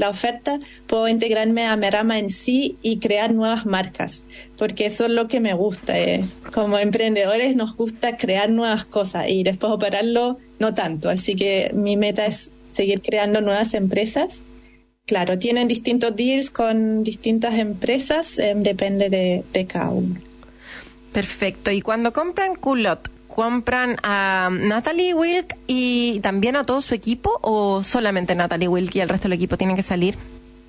la oferta, puedo integrarme a Merama en sí y crear nuevas marcas, porque eso es lo que me gusta. Eh. Como emprendedores nos gusta crear nuevas cosas y después operarlo no tanto, así que mi meta es seguir creando nuevas empresas. Claro, tienen distintos deals con distintas empresas, eh, depende de, de cada uno. Perfecto. Y cuando compran Culot, compran a Natalie Wilk y también a todo su equipo o solamente Natalie Wilk y el resto del equipo tienen que salir?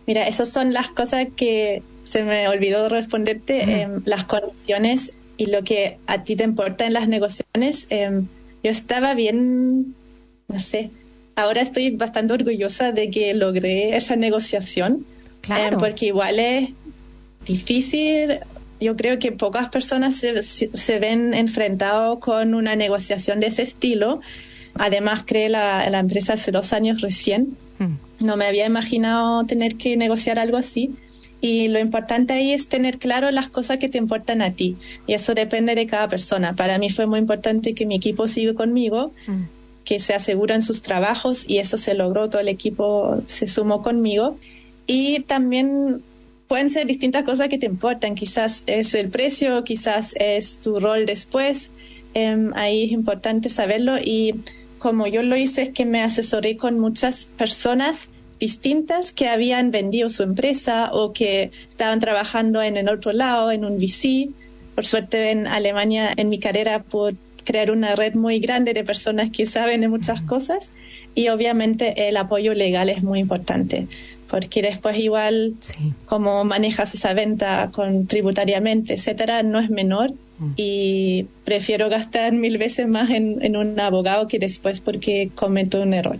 Mira, esas son las cosas que se me olvidó responderte, em, las condiciones y lo que a ti te importa en las negociaciones. Em, yo estaba bien, no sé, ahora estoy bastante orgullosa de que logré esa negociación, claro. Em, porque igual es difícil yo creo que pocas personas se, se ven enfrentados con una negociación de ese estilo. Además, creé la, la empresa hace dos años recién. Mm. No me había imaginado tener que negociar algo así. Y lo importante ahí es tener claro las cosas que te importan a ti. Y eso depende de cada persona. Para mí fue muy importante que mi equipo siga conmigo, mm. que se aseguren sus trabajos y eso se logró. Todo el equipo se sumó conmigo. Y también pueden ser distintas cosas que te importan. Quizás es el precio, quizás es tu rol después. Em, ahí es importante saberlo. Y como yo lo hice, es que me asesoré con muchas personas distintas que habían vendido su empresa o que estaban trabajando en el otro lado, en un VC. Por suerte en Alemania, en mi carrera, pude crear una red muy grande de personas que saben de muchas cosas y obviamente el apoyo legal es muy importante porque después igual como manejas esa venta con tributariamente, etcétera, no es menor mm. y prefiero gastar mil veces más en, en un abogado que después porque cometo un error.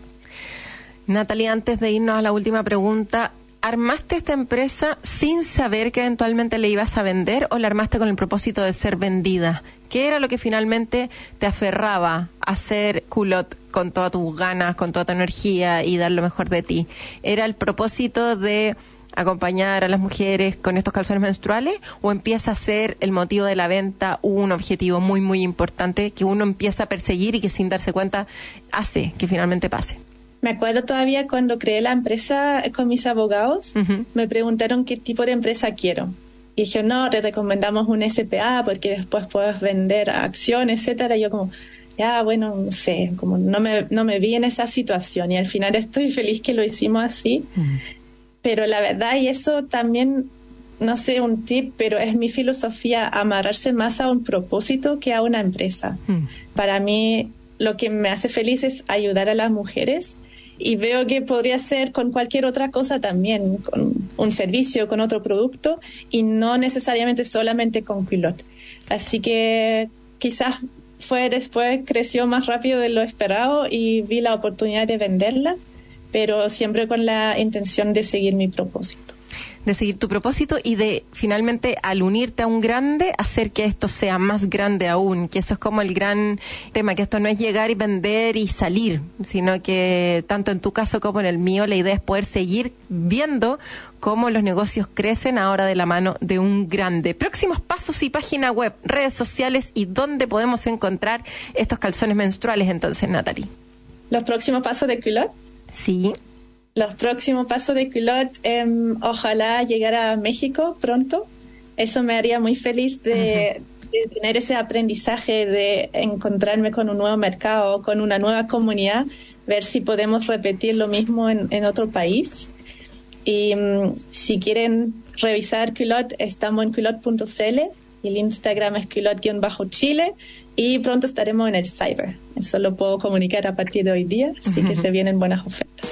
Natalia, antes de irnos a la última pregunta, ¿armaste esta empresa sin saber que eventualmente le ibas a vender o la armaste con el propósito de ser vendida? ¿Qué era lo que finalmente te aferraba a hacer culot con todas tus ganas, con toda tu energía y dar lo mejor de ti? ¿Era el propósito de acompañar a las mujeres con estos calzones menstruales o empieza a ser el motivo de la venta un objetivo muy, muy importante que uno empieza a perseguir y que sin darse cuenta hace que finalmente pase? Me acuerdo todavía cuando creé la empresa con mis abogados, me preguntaron qué tipo de empresa quiero. Y dije, no, te recomendamos un SPA porque después puedes vender acciones, etcétera. Y yo como, ya, bueno, no sé, como no me, no me vi en esa situación y al final estoy feliz que lo hicimos así. Pero la verdad, y eso también, no sé, un tip, pero es mi filosofía amarrarse más a un propósito que a una empresa. Para mí, lo que me hace feliz es ayudar a las mujeres y veo que podría ser con cualquier otra cosa también, con un servicio, con otro producto y no necesariamente solamente con culotte. Así que quizás fue después, creció más rápido de lo esperado y vi la oportunidad de venderla, pero siempre con la intención de seguir mi propósito de seguir tu propósito y de finalmente al unirte a un grande hacer que esto sea más grande aún, que eso es como el gran tema, que esto no es llegar y vender y salir, sino que tanto en tu caso como en el mío la idea es poder seguir viendo cómo los negocios crecen ahora de la mano de un grande. Próximos pasos y página web, redes sociales y dónde podemos encontrar estos calzones menstruales entonces, Natalie. Los próximos pasos de Culot. Sí los próximos pasos de Culot, em, ojalá llegar a México pronto. Eso me haría muy feliz de, tener ese aprendizaje, de encontrarme con un nuevo mercado, con una nueva comunidad, ver si podemos repetir lo mismo en, otro país. Y em, si quieren revisar Culot, estamos en culot.cl y el Instagram es culot-chile y pronto estaremos en el cyber. Eso lo puedo comunicar a partir de hoy día, así que se vienen buenas ofertas.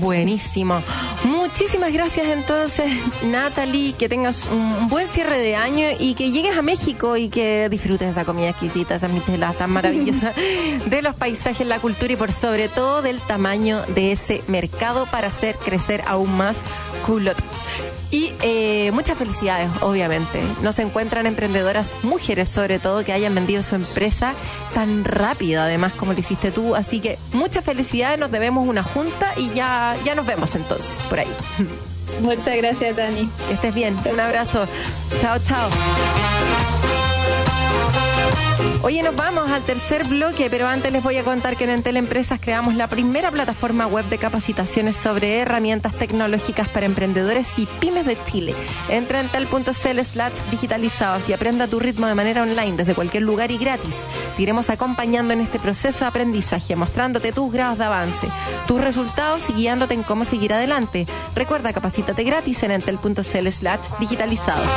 Buenísimo. Muchísimas gracias entonces, Natalie, que tengas un buen cierre de año y que llegues a México y que disfrutes esa comida exquisita, esas mistelas tan maravillosas de los paisajes, la cultura y por sobre todo del tamaño de ese mercado para hacer crecer aún más Culot. Y eh, muchas felicidades, obviamente. No se encuentran emprendedoras mujeres, sobre todo, que hayan vendido su empresa tan rápido, además, como lo hiciste tú. Así que muchas felicidades, nos debemos una junta y ya, ya nos vemos entonces por ahí. Muchas gracias, Dani. Que estés bien. Un abrazo. Chao, chao. Oye, nos vamos al tercer bloque, pero antes les voy a contar que en Entel Empresas creamos la primera plataforma web de capacitaciones sobre herramientas tecnológicas para emprendedores y pymes de Chile. Entra en entel.cl slash digitalizados y aprenda tu ritmo de manera online desde cualquier lugar y gratis. Te iremos acompañando en este proceso de aprendizaje, mostrándote tus grados de avance, tus resultados y guiándote en cómo seguir adelante. Recuerda, capacítate gratis en entel.cl slash digitalizados.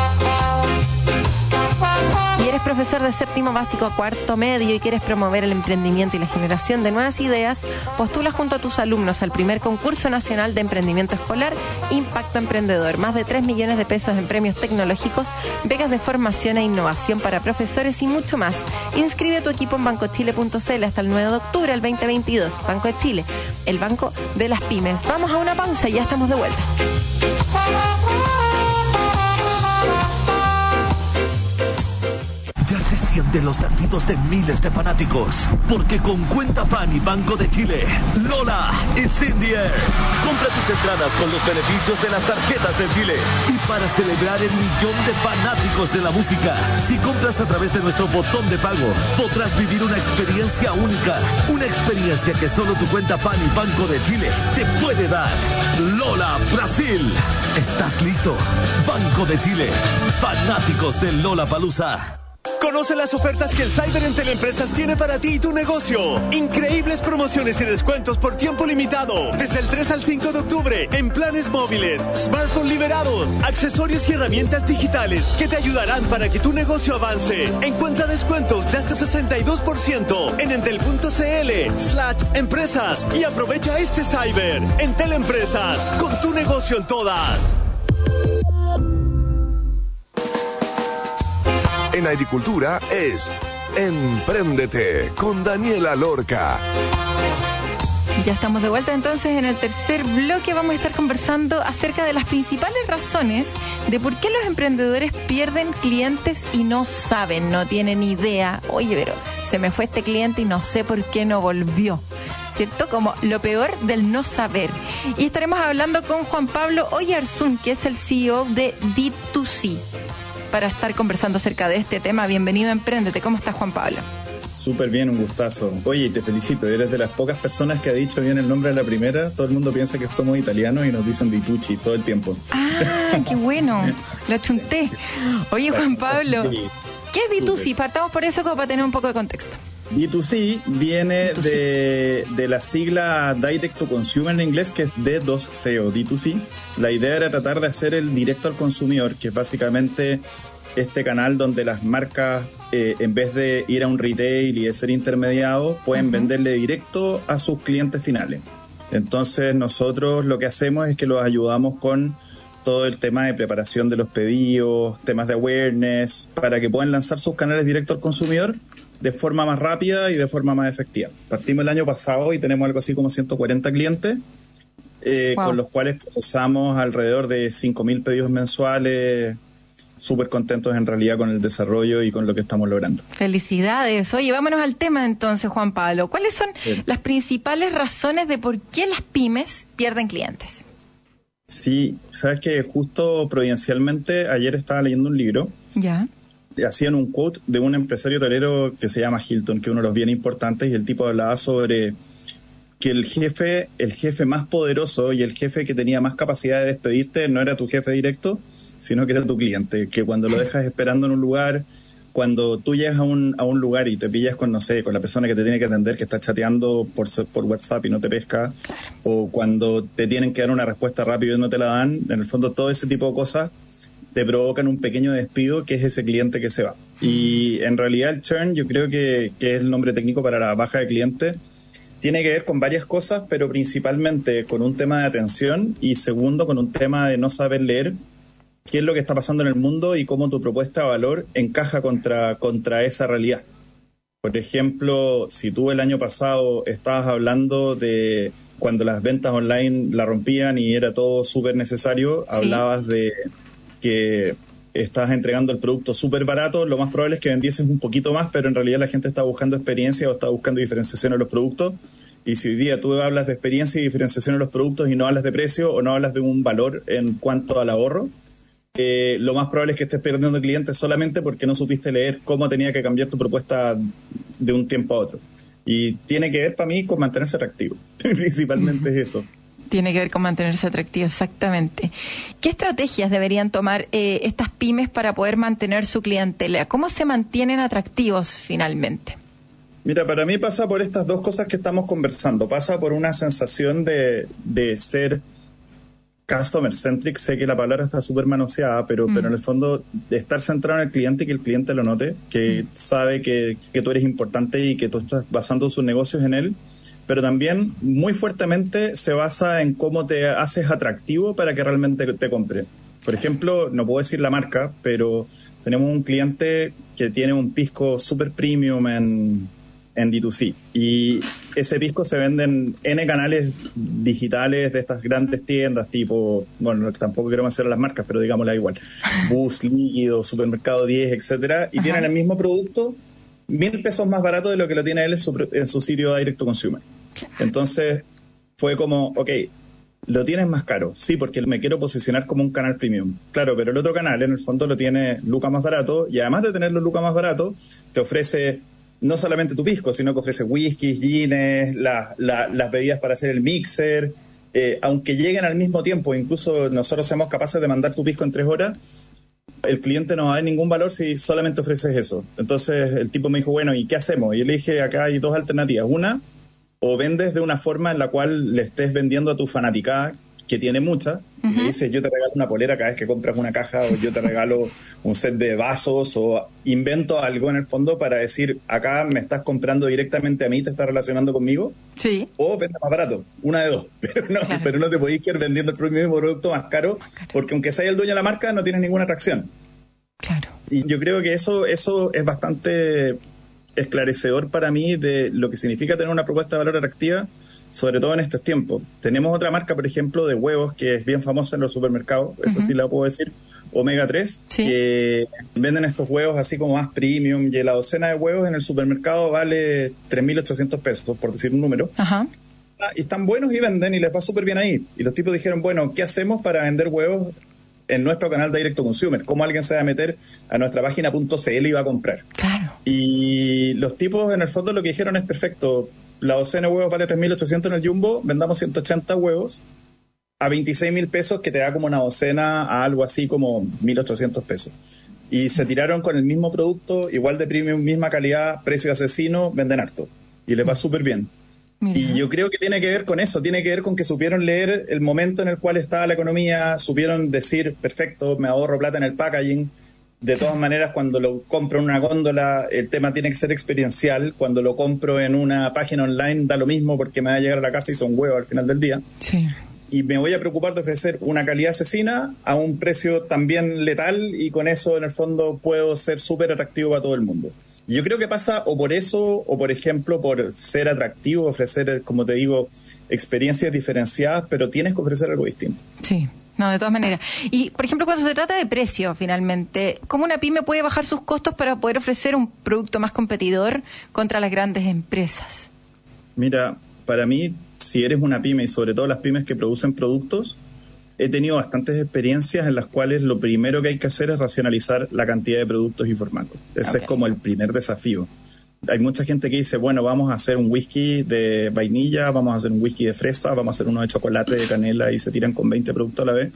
Eres profesor de séptimo básico a cuarto medio y quieres promover el emprendimiento y la generación de nuevas ideas, postula junto a tus alumnos al primer concurso nacional de emprendimiento escolar Impacto Emprendedor. Más de 3 millones de pesos en premios tecnológicos, becas de formación e innovación para profesores y mucho más. Inscribe tu equipo en bancochile.cl hasta el 9 de octubre del 2022. Banco de Chile, el banco de las pymes. Vamos a una pausa y ya estamos de vuelta. Siente los latidos de miles de fanáticos. Porque con Cuenta Pan y Banco de Chile, Lola es in the air. Compra tus entradas con los beneficios de las tarjetas de Chile. Y para celebrar el millón de fanáticos de la música, si compras a través de nuestro botón de pago, podrás vivir una experiencia única. Una experiencia que solo tu cuenta Pan y Banco de Chile te puede dar. Lola Brasil. ¿Estás listo? Banco de Chile. Fanáticos de Lola Palusa. Conoce las ofertas que el Cyber en Teleempresas tiene para ti y tu negocio. Increíbles promociones y descuentos por tiempo limitado. Desde el 3 al 5 de octubre en planes móviles, smartphones liberados, accesorios y herramientas digitales que te ayudarán para que tu negocio avance. Encuentra descuentos de hasta 62% en entel.cl slash empresas y aprovecha este Cyber en Teleempresas con tu negocio en todas. En agricultura es Empréndete con Daniela Lorca. Ya estamos de vuelta entonces en el tercer bloque. Vamos a estar conversando acerca de las principales razones de por qué los emprendedores pierden clientes y no saben, no tienen idea. Oye, pero se me fue este cliente y no sé por qué no volvió. ¿Cierto? Como lo peor del no saber. Y estaremos hablando con Juan Pablo Oyarzún, que es el CEO de D2C para estar conversando acerca de este tema. Bienvenido a Emprendete. ¿Cómo estás, Juan Pablo? Súper bien, un gustazo. Oye, te felicito, eres de las pocas personas que ha dicho bien el nombre de la primera. Todo el mundo piensa que somos italianos y nos dicen Ditucci todo el tiempo. Ah, qué bueno, lo chunté. Oye, Juan Pablo, ¿qué es Ditucci? Partamos por eso como para tener un poco de contexto. D2C viene De, de, la sigla Direct to Consumer en inglés, que es D2C o D2C. La idea era tratar de hacer el directo al consumidor, que es básicamente este canal donde las marcas, eh, en vez de ir a un retail y de ser intermediados, pueden venderle directo a sus clientes finales. Entonces nosotros lo que hacemos es que los ayudamos con todo el tema de preparación de los pedidos, temas de awareness, para que puedan lanzar sus canales directo al consumidor de forma más rápida y de forma más efectiva. Partimos el año pasado y tenemos algo así como 140 clientes, eh, con los cuales procesamos alrededor de 5.000 pedidos mensuales, súper contentos en realidad con el desarrollo y con lo que estamos logrando. Felicidades. Oye, vámonos al tema entonces, Juan Pablo. ¿Cuáles son las principales razones de por qué las pymes pierden clientes? Sí, sabes que justo providencialmente ayer estaba leyendo un libro. Ya hacían un quote de un empresario torero que se llama Hilton, que es uno de los bien importantes, y el tipo hablaba sobre que el jefe, el jefe más poderoso y el jefe que tenía más capacidad de despedirte no era tu jefe directo, sino que era tu cliente, que cuando lo dejas esperando en un lugar, cuando tú llegas a un, a un lugar y te pillas con, no sé, con la persona que te tiene que atender, que está chateando por, por WhatsApp y no te pesca, o cuando te tienen que dar una respuesta rápido y no te la dan, en el fondo todo ese tipo de cosas te provocan un pequeño despido que es ese cliente que se va. Y en realidad el churn, yo creo que, que es el nombre técnico para la baja de clientes, tiene que ver con varias cosas, pero principalmente con un tema de atención y segundo con un tema de no saber leer qué es lo que está pasando en el mundo y cómo tu propuesta de valor encaja contra, contra esa realidad. Por ejemplo, si tú el año pasado estabas hablando de cuando las ventas online la rompían y era todo súper necesario, hablabas de que estás entregando el producto súper barato, lo más probable es que vendieses un poquito más, pero en realidad la gente está buscando experiencia o está buscando diferenciación en los productos. Y si hoy día tú hablas de experiencia y diferenciación en los productos y no hablas de precio o no hablas de un valor en cuanto al ahorro, eh, lo más probable es que estés perdiendo clientes solamente porque no supiste leer cómo tenía que cambiar tu propuesta de un tiempo a otro. Y tiene que ver para mí con mantenerse atractivo. Principalmente es eso tiene que ver con mantenerse atractivo, exactamente. ¿Qué estrategias deberían tomar eh, estas pymes para poder mantener su clientela? ¿Cómo se mantienen atractivos finalmente? Mira, para mí pasa por estas dos cosas que estamos conversando. Pasa por una sensación de, de ser customer centric. Sé que la palabra está súper manoseada, pero, pero en el fondo de estar centrado en el cliente y que el cliente lo note, que sabe que, que tú eres importante y que tú estás basando sus negocios en él pero también muy fuertemente se basa en cómo te haces atractivo para que realmente te compre. Por ejemplo, no puedo decir la marca, pero tenemos un cliente que tiene un pisco super premium en, en D2C. Y ese pisco se vende en N canales digitales de estas grandes tiendas, tipo, bueno, tampoco quiero mencionar las marcas, pero digámosla igual, Bus, Líquido, Supermercado 10, etcétera, y tienen el mismo producto mil pesos más barato de lo que lo tiene él en su, en su sitio Directo Consumer. Entonces, fue como, ok, lo tienes más caro, sí, porque me quiero posicionar como un canal premium. Claro, pero el otro canal en el fondo lo tiene Luca más barato y además de tenerlo Luca más barato, te ofrece no solamente tu pisco, sino que ofrece whiskies, gines, las bebidas para hacer el mixer. Eh, aunque lleguen al mismo tiempo, incluso nosotros seamos capaces de mandar tu pisco en tres horas, el cliente no va a dar ningún valor si solamente ofreces eso. Entonces el tipo me dijo, bueno, ¿y qué hacemos? Y yo le dije, acá hay dos alternativas. Una, o vendes de una forma en la cual le estés vendiendo a tu fanaticada, que tiene mucha, y le dices, yo te regalo una polera cada vez que compras una caja, o yo te regalo un set de vasos, o invento algo en el fondo para decir, acá me estás comprando directamente a mí, te estás relacionando conmigo, sí. o vende más barato, una de dos, pero no, pero no te podéis ir vendiendo el mismo producto más caro, porque aunque sea el dueño de la marca, no tienes ninguna atracción. Claro. Y yo creo que eso, eso es bastante esclarecedor para mí de lo que significa tener una propuesta de valor atractiva sobre todo en estos tiempos. Tenemos otra marca, por ejemplo, de huevos que es bien famosa en los supermercados, eso sí la puedo decir, Omega 3, que venden estos huevos así como más premium y la docena de huevos en el supermercado vale 3.800 pesos, por decir un número. Ajá. Ah, y están buenos y venden y les va súper bien ahí. Y los tipos dijeron, bueno, ¿qué hacemos para vender huevos en nuestro canal de Directo Consumer? ¿Cómo alguien se va a meter a nuestra página .cl y va a comprar? Claro. Y los tipos en el fondo lo que dijeron es perfecto la docena de huevos vale 3.800 en el Jumbo, vendamos 180 huevos a 26 mil pesos, que te da como una docena a algo así como 1.800 pesos. Y se tiraron con el mismo producto, igual de premium, misma calidad, precio asesino, venden harto. Y les va súper bien. Y yo creo que tiene que ver con eso, tiene que ver con que supieron leer el momento en el cual estaba la economía, supieron decir, perfecto, me ahorro plata en el packaging, de todas maneras, cuando lo compro en una góndola, el tema tiene que ser experiencial. Cuando lo compro en una página online, da lo mismo porque me va a llegar a la casa y son huevos al final del día. Sí. Y me voy a preocupar de ofrecer una calidad asesina a un precio también letal y con eso, en el fondo, puedo ser súper atractivo para todo el mundo. Yo creo que pasa o por eso, o por ejemplo, por ser atractivo, ofrecer, como te digo, experiencias diferenciadas, pero tienes que ofrecer algo distinto. Sí. No, de todas maneras. Y, por ejemplo, cuando se trata de precio, finalmente, ¿cómo una pyme puede bajar sus costos para poder ofrecer un producto más competidor contra las grandes empresas? Mira, para mí, si eres una pyme y sobre todo las pymes que producen productos, he tenido bastantes experiencias en las cuales lo primero que hay que hacer es racionalizar la cantidad de productos y formatos. Ese es como el primer desafío. Hay mucha gente que dice, bueno, vamos a hacer un whisky de vainilla, vamos a hacer un whisky de fresa, vamos a hacer uno de chocolate, de canela y se tiran con 20 productos a la vez.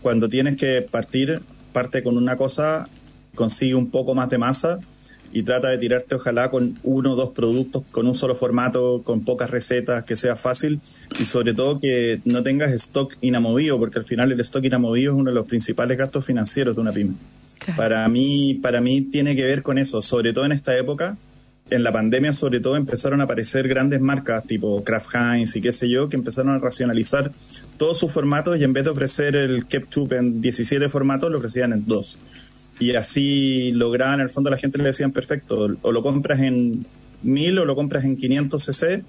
Cuando tienes que partir, parte con una cosa, consigue un poco más de masa y trata de tirarte ojalá con uno o dos productos, con un solo formato, con pocas recetas, que sea fácil y sobre todo que no tengas stock inamovido, porque al final el stock inamovido es uno de los principales gastos financieros de una pyme. Para mí, para mí tiene que ver con eso, sobre todo en esta época, en la pandemia sobre todo empezaron a aparecer grandes marcas tipo Kraft Heinz y qué sé yo, que empezaron a racionalizar todos sus formatos y en vez de ofrecer el ketchup en 17 formatos, lo ofrecían en dos. Y así lograban, en el fondo la gente le decían, perfecto, o lo compras en 1000 o lo compras en 500 cc,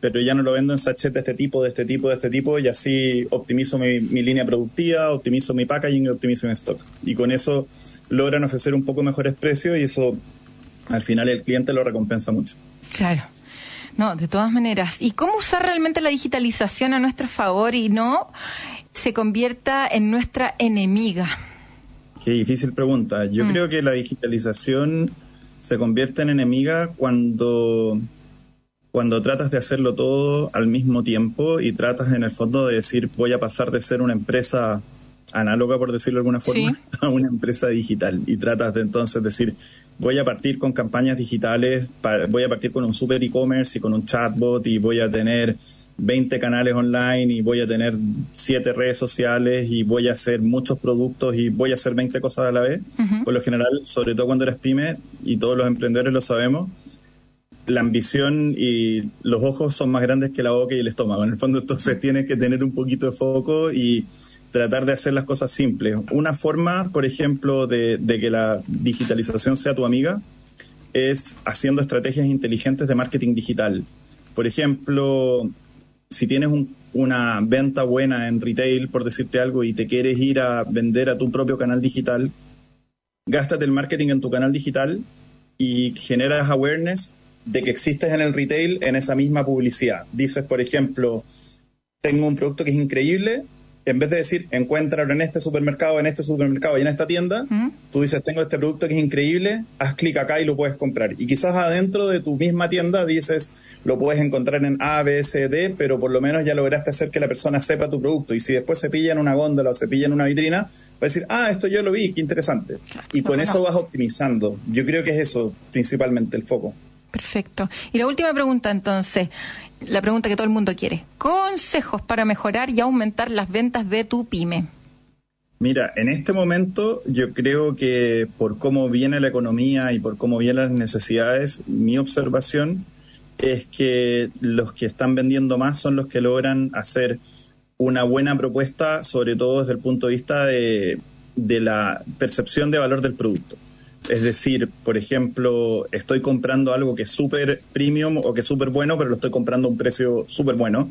pero ya no lo vendo en sachet de este tipo, de este tipo, de este tipo, y así optimizo mi, mi línea productiva, optimizo mi packaging y optimizo mi stock. Y con eso logran ofrecer un poco mejores precios y eso al final el cliente lo recompensa mucho. Claro. No, de todas maneras. ¿Y cómo usar realmente la digitalización a nuestro favor y no se convierta en nuestra enemiga? Qué difícil pregunta. Yo mm. creo que la digitalización se convierte en enemiga cuando, cuando tratas de hacerlo todo al mismo tiempo y tratas en el fondo de decir voy a pasar de ser una empresa análoga, por decirlo de alguna forma, a una empresa digital. Y tratas de entonces decir voy a partir con campañas digitales, voy a partir con un super e-commerce y con un chatbot y voy a tener 20 canales online y voy a tener 7 redes sociales y voy a hacer muchos productos y voy a hacer 20 cosas a la vez. Por lo general, sobre todo cuando eres pyme y todos los emprendedores lo sabemos, la ambición y los ojos son más grandes que la boca y el estómago. En el fondo, entonces tienes que tener un poquito de foco y tratar de hacer las cosas simples. Una forma, por ejemplo, de, que la digitalización sea tu amiga es haciendo estrategias inteligentes de marketing digital. Por ejemplo, si tienes una venta buena en retail, por decirte algo, y te quieres ir a vender a tu propio canal digital, gástate el marketing en tu canal digital y generas awareness de que existes en el retail en esa misma publicidad. Dices, por ejemplo, tengo un producto que es increíble, en vez de decir, encuéntralo en este supermercado, en este supermercado y en esta tienda, tú dices, tengo este producto que es increíble, haz clic acá y lo puedes comprar. Y quizás adentro de tu misma tienda dices, lo puedes encontrar en A, B, C, D, pero por lo menos ya lograste hacer que la persona sepa tu producto. Y si después se pilla en una góndola o se pilla en una vitrina, va a decir, ah, esto yo lo vi, qué interesante. y con eso vas optimizando. Yo creo que es eso principalmente el foco. Perfecto. Y la última pregunta entonces, la pregunta que todo el mundo quiere. Consejos para mejorar y aumentar las ventas de tu pyme. Mira, en este momento yo creo que por cómo viene la economía y por cómo vienen las necesidades, mi observación es que los que están vendiendo más son los que logran hacer una buena propuesta, sobre todo desde el punto de vista de, de la percepción de valor del producto. Es decir, por ejemplo, estoy comprando algo que es súper premium o que es súper bueno, pero lo estoy comprando a un precio súper bueno.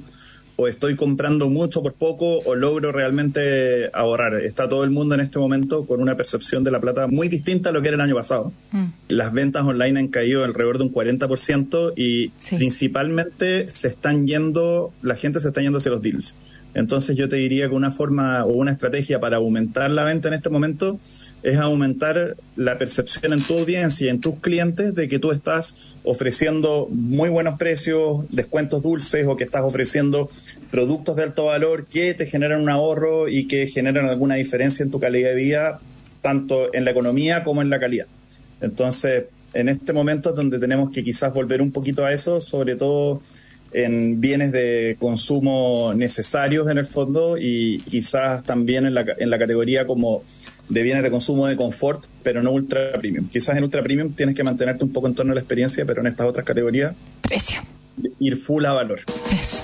O estoy comprando mucho por poco o logro realmente ahorrar. Está todo el mundo en este momento con una percepción de la plata muy distinta a lo que era el año pasado. Mm. Las ventas online han caído alrededor de un 40% y principalmente se están yendo, la gente se está yendo hacia los deals. Entonces yo te diría que una forma o una estrategia para aumentar la venta en este momento es aumentar la percepción en tu audiencia y en tus clientes de que tú estás ofreciendo muy buenos precios, descuentos dulces o que estás ofreciendo productos de alto valor que te generan un ahorro y que generan alguna diferencia en tu calidad de vida, tanto en la economía como en la calidad. Entonces, en este momento es donde tenemos que quizás volver un poquito a eso, sobre todo en bienes de consumo necesarios en el fondo y quizás también en la, en la categoría como de bienes de consumo de confort, pero no ultra premium. Quizás en ultra premium tienes que mantenerte un poco en torno a la experiencia, pero en estas otras categorías... Precio. Ir full a valor. Eso.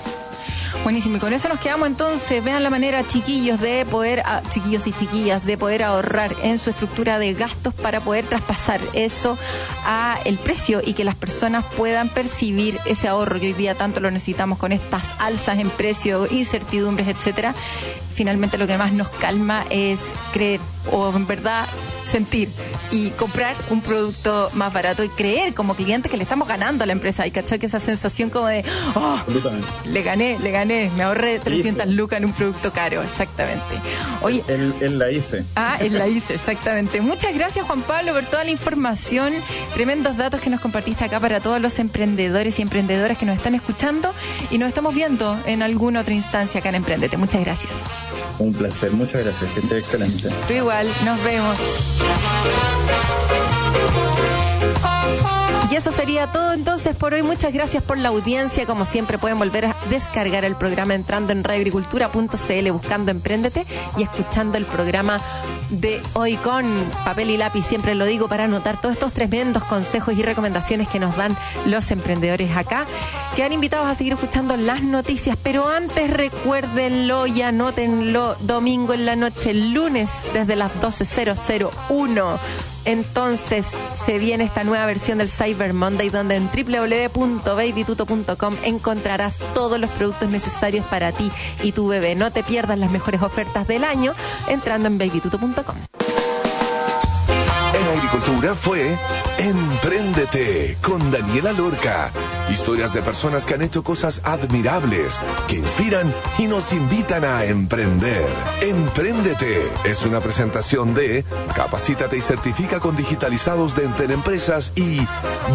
Buenísimo, y con eso nos quedamos entonces. Vean la manera, chiquillos, de poder, ah, chiquillos y chiquillas, de poder ahorrar en su estructura de gastos para poder traspasar eso a el precio y que las personas puedan percibir ese ahorro que hoy día tanto lo necesitamos con estas alzas en precio, incertidumbres, etcétera. Finalmente lo que más nos calma es creer o en verdad sentir y comprar un producto más barato y creer como cliente que le estamos ganando a la empresa y cachar que esa sensación como de, oh, le gané, le gané, me ahorré 300 lucas en un producto caro, exactamente. Oye, él, la hice. Ah, él la hice, exactamente. Muchas gracias Juan Pablo por toda la información, tremendos datos que nos compartiste acá para todos los emprendedores y emprendedoras que nos están escuchando y nos estamos viendo en alguna otra instancia acá en Emprendete. Muchas gracias. Un placer, muchas gracias, esté excelente. Tú igual, nos vemos. Y eso sería todo entonces por hoy. Muchas gracias por la audiencia. Como siempre pueden volver a descargar el programa entrando en radioagricultura.cl buscando Emprendete y escuchando el programa de hoy con papel y lápiz. Siempre lo digo para anotar todos estos tremendos consejos y recomendaciones que nos dan los emprendedores acá. Quedan invitados a seguir escuchando las noticias, pero antes recuérdenlo y anótenlo domingo en la noche, lunes desde las 12.001 entonces se viene esta nueva versión del Cyber Monday donde en www.babytuto.com encontrarás todos los productos necesarios para ti y tu bebé. No te pierdas las mejores ofertas del año entrando en babytuto.com. En agricultura fue Empréndete con Daniela Lorca Historias de personas que han hecho cosas admirables, que inspiran y nos invitan a emprender. Empréndete es una presentación de Capacítate y certifica con digitalizados de Enter Empresas y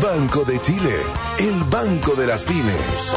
Banco de Chile, el banco de las pymes.